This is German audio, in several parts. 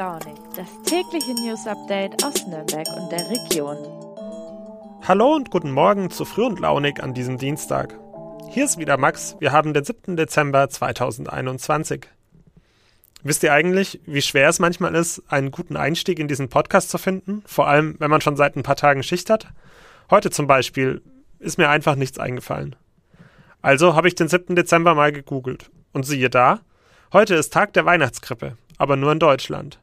Launig, das tägliche News Update aus Nürnberg und der Region. Hallo und guten Morgen zu Früh und Launig an diesem Dienstag. Hier ist wieder Max. Wir haben den 7. Dezember 2021. Wisst ihr eigentlich, wie schwer es manchmal ist, einen guten Einstieg in diesen Podcast zu finden? Vor allem, wenn man schon seit ein paar Tagen Schicht hat? Heute zum Beispiel ist mir einfach nichts eingefallen. Also habe ich den 7. Dezember mal gegoogelt. Und siehe da, heute ist Tag der Weihnachtskrippe aber nur in Deutschland.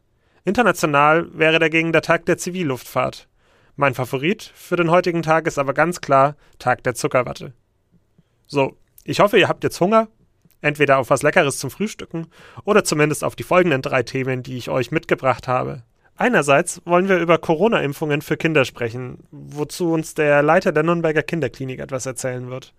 International wäre dagegen der Tag der Zivilluftfahrt. Mein Favorit für den heutigen Tag ist aber ganz klar Tag der Zuckerwatte. So, ich hoffe, ihr habt jetzt Hunger, entweder auf was Leckeres zum Frühstücken oder zumindest auf die folgenden drei Themen, die ich euch mitgebracht habe. Einerseits wollen wir über Corona-Impfungen für Kinder sprechen, wozu uns der Leiter der Nürnberger Kinderklinik etwas erzählen wird.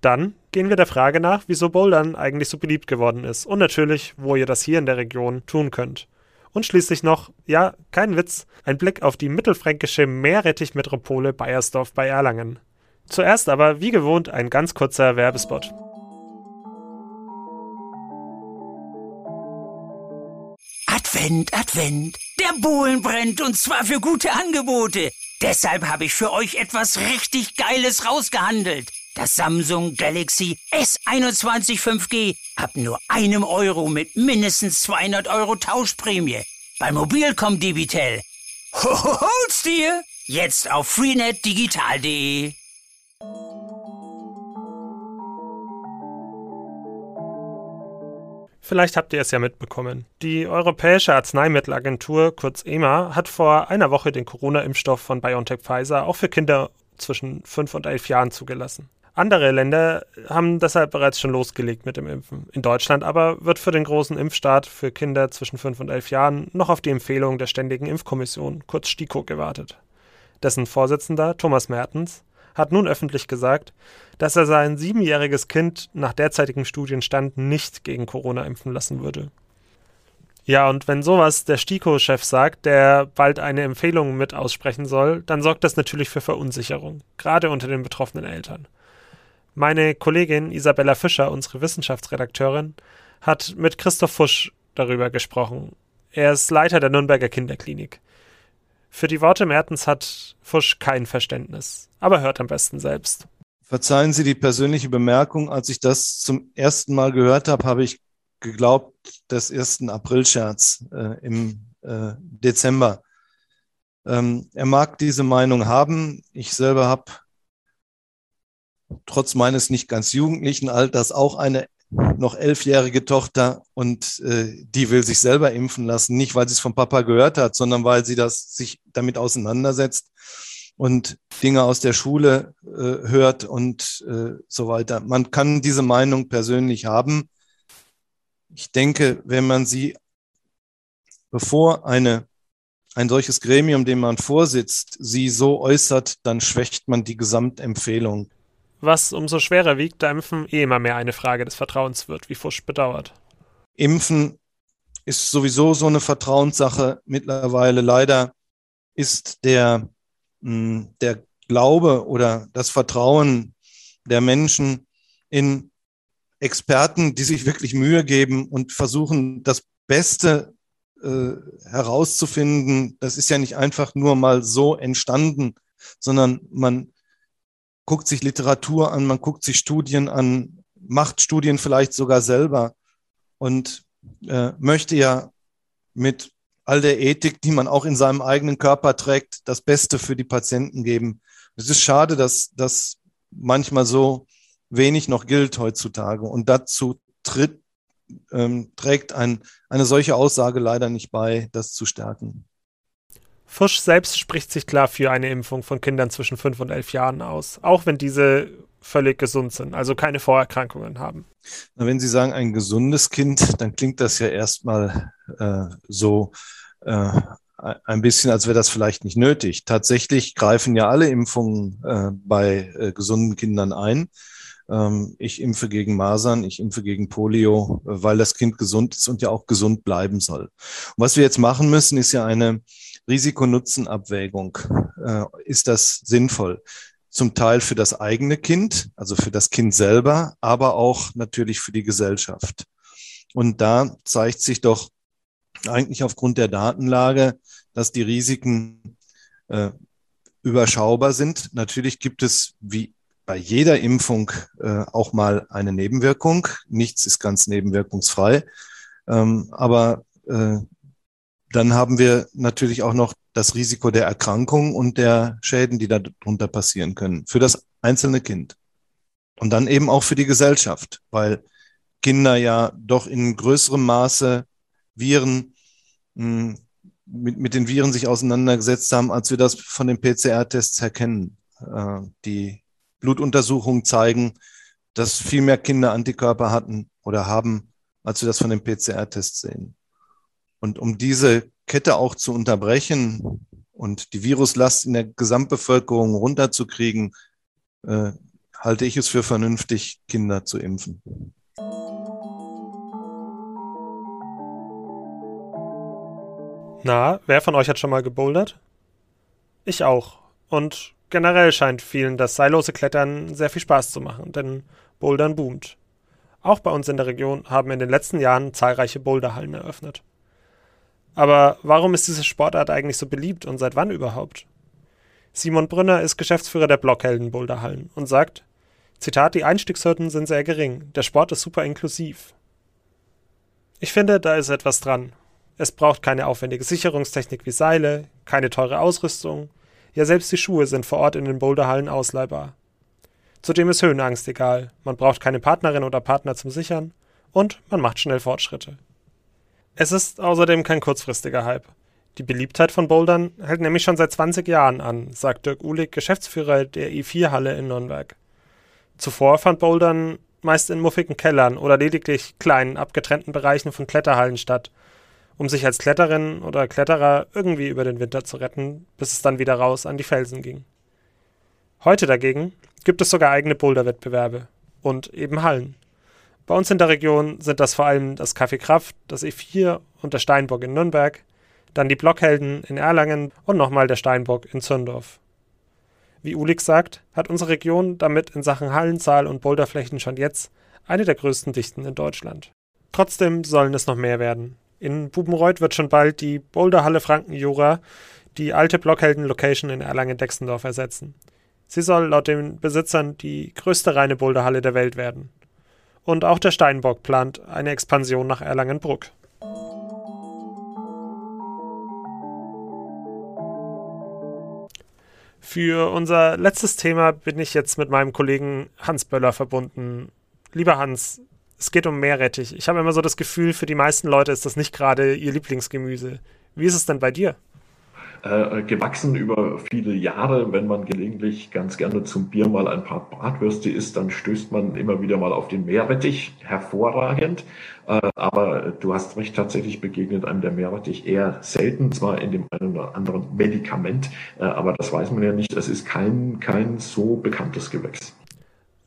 Dann gehen wir der Frage nach, wieso Bouldern eigentlich so beliebt geworden ist und natürlich, wo ihr das hier in der Region tun könnt. Und schließlich noch, ja, kein Witz, ein Blick auf die mittelfränkische Meerrettichmetropole Bayersdorf bei Erlangen. Zuerst aber, wie gewohnt, ein ganz kurzer Werbespot. Advent, Advent, der Bohlen brennt und zwar für gute Angebote. Deshalb habe ich für euch etwas richtig Geiles rausgehandelt. Das Samsung Galaxy S21 5G ab nur einem Euro mit mindestens 200 Euro Tauschprämie. Bei Mobilcom Debitel. Hol's dir! Jetzt auf freenetdigital.de. Vielleicht habt ihr es ja mitbekommen. Die Europäische Arzneimittelagentur, kurz EMA, hat vor einer Woche den Corona-Impfstoff von BioNTech Pfizer auch für Kinder zwischen 5 und 11 Jahren zugelassen. Andere Länder haben deshalb bereits schon losgelegt mit dem Impfen. In Deutschland aber wird für den großen Impfstart für Kinder zwischen 5 und 11 Jahren noch auf die Empfehlung der Ständigen Impfkommission, kurz STIKO, gewartet. Dessen Vorsitzender, Thomas Mertens, hat nun öffentlich gesagt, dass er sein siebenjähriges Kind nach derzeitigem Studienstand nicht gegen Corona impfen lassen würde. Ja, und wenn sowas der STIKO-Chef sagt, der bald eine Empfehlung mit aussprechen soll, dann sorgt das natürlich für Verunsicherung, gerade unter den betroffenen Eltern. Meine Kollegin Isabella Fischer, unsere Wissenschaftsredakteurin, hat mit Christoph Fusch darüber gesprochen. Er ist Leiter der Nürnberger Kinderklinik. Für die Worte Mertens hat Fusch kein Verständnis, aber hört am besten selbst. Verzeihen Sie die persönliche Bemerkung, als ich das zum ersten Mal gehört habe, habe ich geglaubt, des ersten Aprilscherz äh, im äh, Dezember. Ähm, er mag diese Meinung haben. Ich selber habe trotz meines nicht ganz jugendlichen Alters auch eine noch elfjährige Tochter und äh, die will sich selber impfen lassen, nicht weil sie es vom Papa gehört hat, sondern weil sie das sich damit auseinandersetzt und Dinge aus der Schule äh, hört und äh, so weiter. Man kann diese Meinung persönlich haben. Ich denke, wenn man sie, bevor eine, ein solches Gremium, dem man vorsitzt, sie so äußert, dann schwächt man die Gesamtempfehlung was umso schwerer wiegt, da Impfen eh immer mehr eine Frage des Vertrauens wird, wie Fusch bedauert. Impfen ist sowieso so eine Vertrauenssache mittlerweile. Leider ist der, hm, der Glaube oder das Vertrauen der Menschen in Experten, die sich wirklich Mühe geben und versuchen, das Beste äh, herauszufinden. Das ist ja nicht einfach nur mal so entstanden, sondern man guckt sich Literatur an, man guckt sich Studien an, macht Studien vielleicht sogar selber und äh, möchte ja mit all der Ethik, die man auch in seinem eigenen Körper trägt, das Beste für die Patienten geben. Es ist schade, dass das manchmal so wenig noch gilt heutzutage. Und dazu tritt, ähm, trägt ein, eine solche Aussage leider nicht bei, das zu stärken. Fusch selbst spricht sich klar für eine Impfung von Kindern zwischen 5 und 11 Jahren aus, auch wenn diese völlig gesund sind, also keine Vorerkrankungen haben. Na, wenn Sie sagen, ein gesundes Kind, dann klingt das ja erstmal äh, so äh, ein bisschen, als wäre das vielleicht nicht nötig. Tatsächlich greifen ja alle Impfungen äh, bei äh, gesunden Kindern ein. Ähm, ich impfe gegen Masern, ich impfe gegen Polio, äh, weil das Kind gesund ist und ja auch gesund bleiben soll. Und was wir jetzt machen müssen, ist ja eine Risiko-Nutzen-Abwägung. Äh, ist das sinnvoll? Zum Teil für das eigene Kind, also für das Kind selber, aber auch natürlich für die Gesellschaft. Und da zeigt sich doch eigentlich aufgrund der Datenlage, dass die Risiken äh, überschaubar sind. Natürlich gibt es wie bei jeder Impfung äh, auch mal eine Nebenwirkung. Nichts ist ganz nebenwirkungsfrei. Ähm, aber äh, dann haben wir natürlich auch noch das Risiko der Erkrankung und der Schäden, die darunter passieren können für das einzelne Kind. Und dann eben auch für die Gesellschaft, weil Kinder ja doch in größerem Maße Viren hm, mit, mit den Viren sich auseinandergesetzt haben, als wir das von den PCR-Tests erkennen. Äh, die Blutuntersuchungen zeigen, dass viel mehr Kinder Antikörper hatten oder haben, als wir das von den PCR-Tests sehen. Und um diese Kette auch zu unterbrechen und die Viruslast in der Gesamtbevölkerung runterzukriegen, äh, halte ich es für vernünftig, Kinder zu impfen. Na, wer von euch hat schon mal gebouldert? Ich auch. Und generell scheint vielen das seillose Klettern sehr viel Spaß zu machen, denn Bouldern boomt. Auch bei uns in der Region haben in den letzten Jahren zahlreiche Boulderhallen eröffnet. Aber warum ist diese Sportart eigentlich so beliebt und seit wann überhaupt? Simon Brünner ist Geschäftsführer der Blockhelden Boulderhallen und sagt, Zitat, die Einstiegshürden sind sehr gering, der Sport ist super inklusiv. Ich finde, da ist etwas dran. Es braucht keine aufwendige Sicherungstechnik wie Seile, keine teure Ausrüstung, ja selbst die Schuhe sind vor Ort in den Boulderhallen ausleihbar. Zudem ist Höhenangst egal, man braucht keine Partnerin oder Partner zum Sichern und man macht schnell Fortschritte. Es ist außerdem kein kurzfristiger Hype. Die Beliebtheit von Bouldern hält nämlich schon seit 20 Jahren an, sagt Dirk Uhlig, Geschäftsführer der i4-Halle in Nürnberg. Zuvor fand Bouldern meist in muffigen Kellern oder lediglich kleinen, abgetrennten Bereichen von Kletterhallen statt, um sich als Kletterin oder Kletterer irgendwie über den Winter zu retten, bis es dann wieder raus an die Felsen ging. Heute dagegen gibt es sogar eigene Boulderwettbewerbe und eben Hallen. Bei uns in der Region sind das vor allem das Café Kraft, das E4 und der Steinbock in Nürnberg, dann die Blockhelden in Erlangen und nochmal der Steinbock in Zündorf. Wie Ulik sagt, hat unsere Region damit in Sachen Hallenzahl und Boulderflächen schon jetzt eine der größten Dichten in Deutschland. Trotzdem sollen es noch mehr werden. In Bubenreuth wird schon bald die Boulderhalle Frankenjura die alte Blockhelden-Location in Erlangen-Dexendorf ersetzen. Sie soll laut den Besitzern die größte reine Boulderhalle der Welt werden. Und auch der Steinbock plant eine Expansion nach Erlangenbruck. Für unser letztes Thema bin ich jetzt mit meinem Kollegen Hans Böller verbunden. Lieber Hans, es geht um Meerrettich. Ich habe immer so das Gefühl, für die meisten Leute ist das nicht gerade ihr Lieblingsgemüse. Wie ist es denn bei dir? Äh, gewachsen über viele Jahre. Wenn man gelegentlich ganz gerne zum Bier mal ein paar Bratwürste isst, dann stößt man immer wieder mal auf den Meerrettich. Hervorragend. Äh, aber du hast recht, tatsächlich begegnet einem der Meerrettich eher selten, zwar in dem einen oder anderen Medikament, äh, aber das weiß man ja nicht. Es ist kein, kein so bekanntes Gewächs.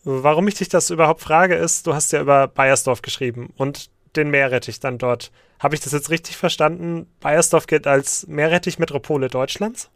Warum ich dich das überhaupt frage, ist, du hast ja über Bayersdorf geschrieben und den Meerrettich dann dort. Habe ich das jetzt richtig verstanden? Bayersdorf gilt als Meerrettich-Metropole Deutschlands?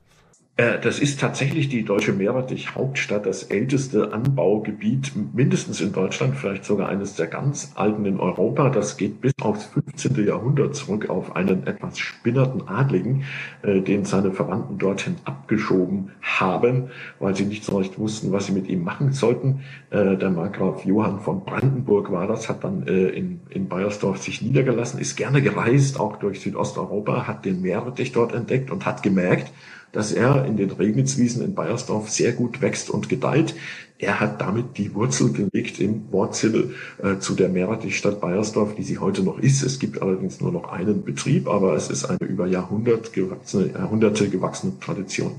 Äh, das ist tatsächlich die deutsche Meerrettich-Hauptstadt, das älteste Anbaugebiet, mindestens in Deutschland, vielleicht sogar eines der ganz alten in Europa. Das geht bis aufs 15. Jahrhundert zurück auf einen etwas spinnerten Adligen, äh, den seine Verwandten dorthin abgeschoben haben, weil sie nicht so recht wussten, was sie mit ihm machen sollten. Äh, der Markgraf Johann von Brandenburg war das, hat dann in, in Bayersdorf sich niedergelassen, ist gerne gereist, auch durch Südosteuropa, hat den Meerrettich dort entdeckt und hat gemerkt, dass er in den Regnitzwiesen in Bayersdorf sehr gut wächst und gedeiht. Er hat damit die Wurzel gelegt im Wortsinne äh, zu der Meerrettichstadt Bayersdorf, die sie heute noch ist. Es gibt allerdings nur noch einen Betrieb, aber es ist eine über Jahrhundert gewachsene, Jahrhunderte gewachsene Tradition.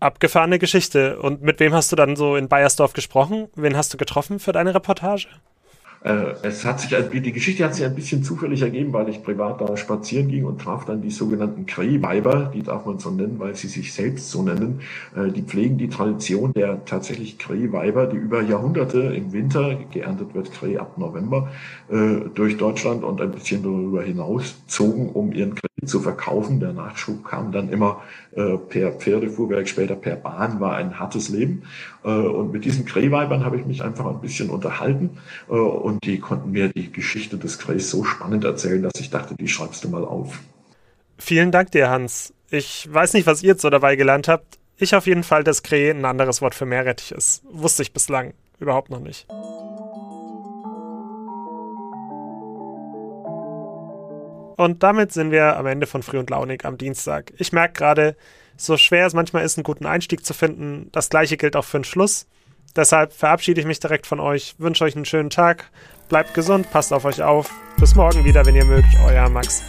Abgefahrene Geschichte. Und mit wem hast du dann so in Bayersdorf gesprochen? Wen hast du getroffen für deine Reportage? Äh, es hat sich, die Geschichte hat sich ein bisschen zufällig ergeben, weil ich privat da spazieren ging und traf dann die sogenannten Krehweiber, die darf man so nennen, weil sie sich selbst so nennen. Äh, die pflegen die Tradition der tatsächlich Krehweiber, die über Jahrhunderte im Winter, geerntet wird Kreh ab November, äh, durch Deutschland und ein bisschen darüber hinaus zogen, um ihren Kreh zu verkaufen. Der Nachschub kam dann immer per Pferdefuhrwerk, später per Bahn, war ein hartes Leben. Und mit diesen Krehweibern habe ich mich einfach ein bisschen unterhalten und die konnten mir die Geschichte des Grace so spannend erzählen, dass ich dachte, die schreibst du mal auf. Vielen Dank dir, Hans. Ich weiß nicht, was ihr so dabei gelernt habt. Ich auf jeden Fall, dass Krähe ein anderes Wort für Meerrettich ist. Wusste ich bislang überhaupt noch nicht. Und damit sind wir am Ende von Früh und Launig am Dienstag. Ich merke gerade, so schwer es manchmal ist, einen guten Einstieg zu finden, das gleiche gilt auch für den Schluss. Deshalb verabschiede ich mich direkt von euch, wünsche euch einen schönen Tag, bleibt gesund, passt auf euch auf. Bis morgen wieder, wenn ihr mögt, euer Max.